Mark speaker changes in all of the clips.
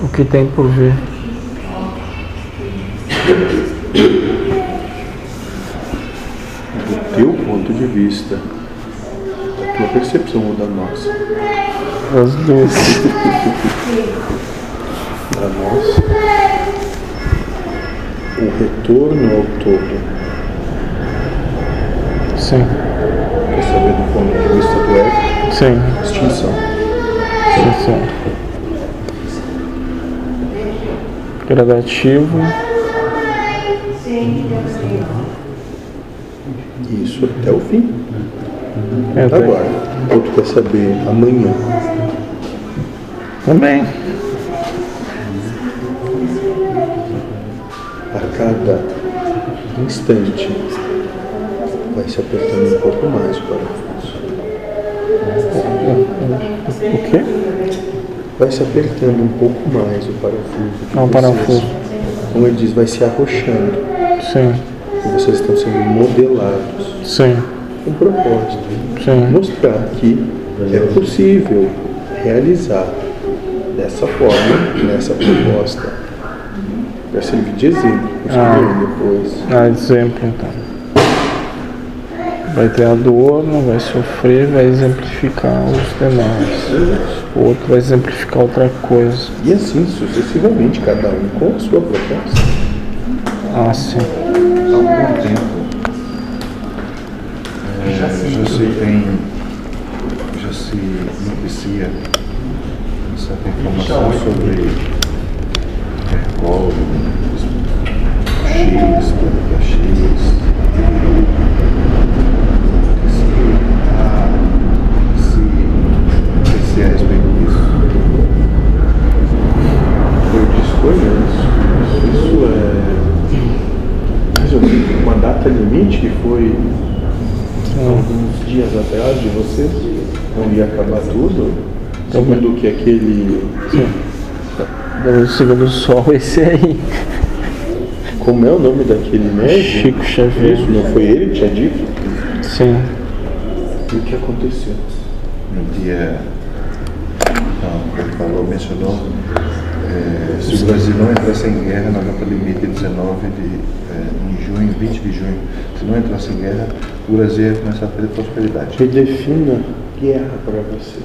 Speaker 1: O que tem por vir.
Speaker 2: Do teu ponto de vista, da tua percepção ou da nossa?
Speaker 1: As duas.
Speaker 2: Da nossa. O retorno ao todo.
Speaker 1: Sim.
Speaker 2: Quer saber do ponto de vista do ego?
Speaker 1: Sim.
Speaker 2: Extinção.
Speaker 1: Sim, sim. Gradativo.
Speaker 2: Isso até o fim.
Speaker 1: É.
Speaker 2: Agora, ou tu quer saber amanhã?
Speaker 1: Também.
Speaker 2: A cada instante vai se apertando um pouco mais o parafuso.
Speaker 1: O quê?
Speaker 2: Vai se apertando um pouco mais o parafuso.
Speaker 1: o
Speaker 2: vocês.
Speaker 1: parafuso.
Speaker 2: Como ele diz, vai se arrochando.
Speaker 1: Sim.
Speaker 2: E vocês estão sendo modelados
Speaker 1: Sim.
Speaker 2: com propósito.
Speaker 1: Sim.
Speaker 2: Mostrar que é possível realizar dessa forma, nessa proposta. Vai servir de exemplo
Speaker 1: Ah.
Speaker 2: depois.
Speaker 1: Ah, exemplo então. Vai ter a dor, não vai sofrer, vai exemplificar os demais. O outro vai exemplificar outra coisa.
Speaker 2: E assim sucessivamente, cada um com a sua proposta.
Speaker 1: Ah, sim.
Speaker 3: há algum tempo é, já se tem, já se noticia certa informação sobre Mercol, X, planeta X, se há, se, se é a respeito disso.
Speaker 2: Eu desconheço. Isso é mais ou menos uma data limite que foi alguns dias atrás de vocês. Não ia acabar tudo. Segundo que aquele.
Speaker 1: Do segundo sol, esse aí.
Speaker 2: Como é o nome daquele médico?
Speaker 1: Chico Xavier.
Speaker 2: Isso, não foi ele que tinha dito?
Speaker 1: Sim.
Speaker 2: E o que aconteceu?
Speaker 3: no dia. Não, ele falou, mencionou. Eh, se o Brasil não entrasse em guerra na data limite 19 de em junho, 20 de junho, se não entrasse em guerra, o Brasil ia começar a ter prosperidade.
Speaker 2: Redefina guerra para você.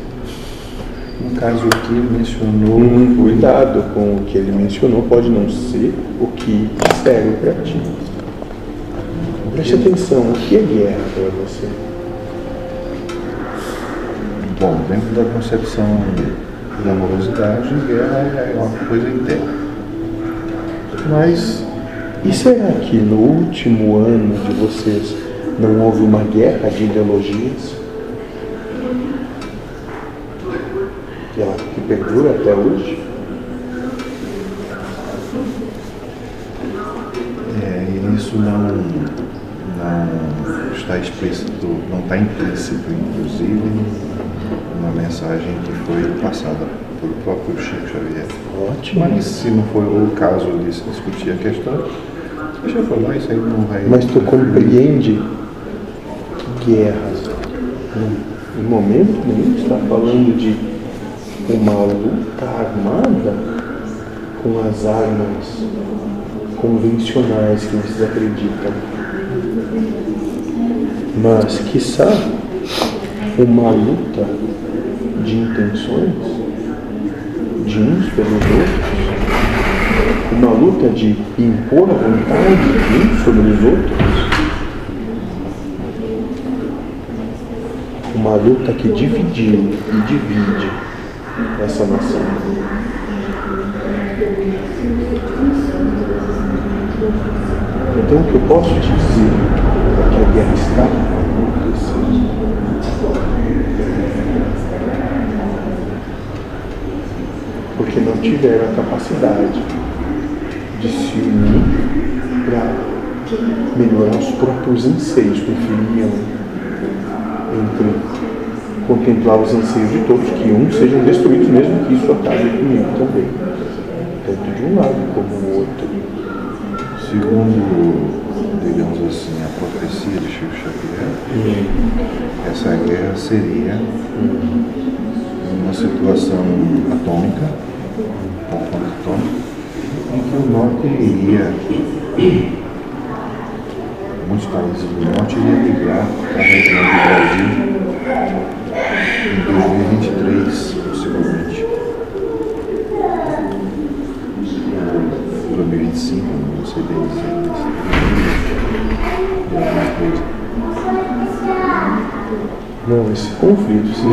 Speaker 3: No caso aqui ele mencionou.
Speaker 2: Hum, cuidado com o que ele mencionou, pode não ser o que serve para ti. Preste atenção, o que é guerra para você?
Speaker 3: Bom, dentro da concepção da amorosidade, guerra é uma coisa interna.
Speaker 2: Mas e será que no último ano de vocês não houve uma guerra de ideologias? Que ela que perdura até hoje?
Speaker 3: É, e isso não, não está explícito, não está implícito, inclusive, uma mensagem que foi passada pelo próprio Chico Xavier.
Speaker 2: Ótimo.
Speaker 3: Mas se não for o caso de se discutir a questão, deixa eu falar, isso aí não vai.
Speaker 2: Mas tu compreende que guerras, em momento nenhum, está falando de uma luta armada com as armas convencionais que vocês acreditam. Mas, quiçá, uma luta de intenções de uns pelos outros, uma luta de impor a vontade de uns sobre os outros, uma luta que dividiu e divide essa nação. Então o que eu posso dizer é que a guerra está Porque não tiveram a capacidade de se unir para melhorar os próprios anseios, preferiam entre contemplar os anseios de todos, que uns sejam destruídos, mesmo que isso acabe comigo também. Tanto de um lado como do outro.
Speaker 3: Segundo, digamos assim, a profecia de Chico Xavier, essa guerra seria uma situação atômica em que o norte iria, muitos países do norte iriam ligar a região do Brasil em 2023, possivelmente. Ou 2025, não sei bem dizer, mas alguma coisa.
Speaker 2: Não, esse conflito se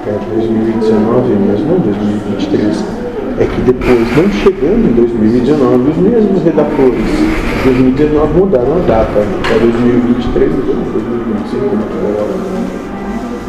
Speaker 2: até 2019, mas não 2023. É que depois, não chegando em 2019, os mesmos redatores de 2019 mudaram a data para 2023, 2025,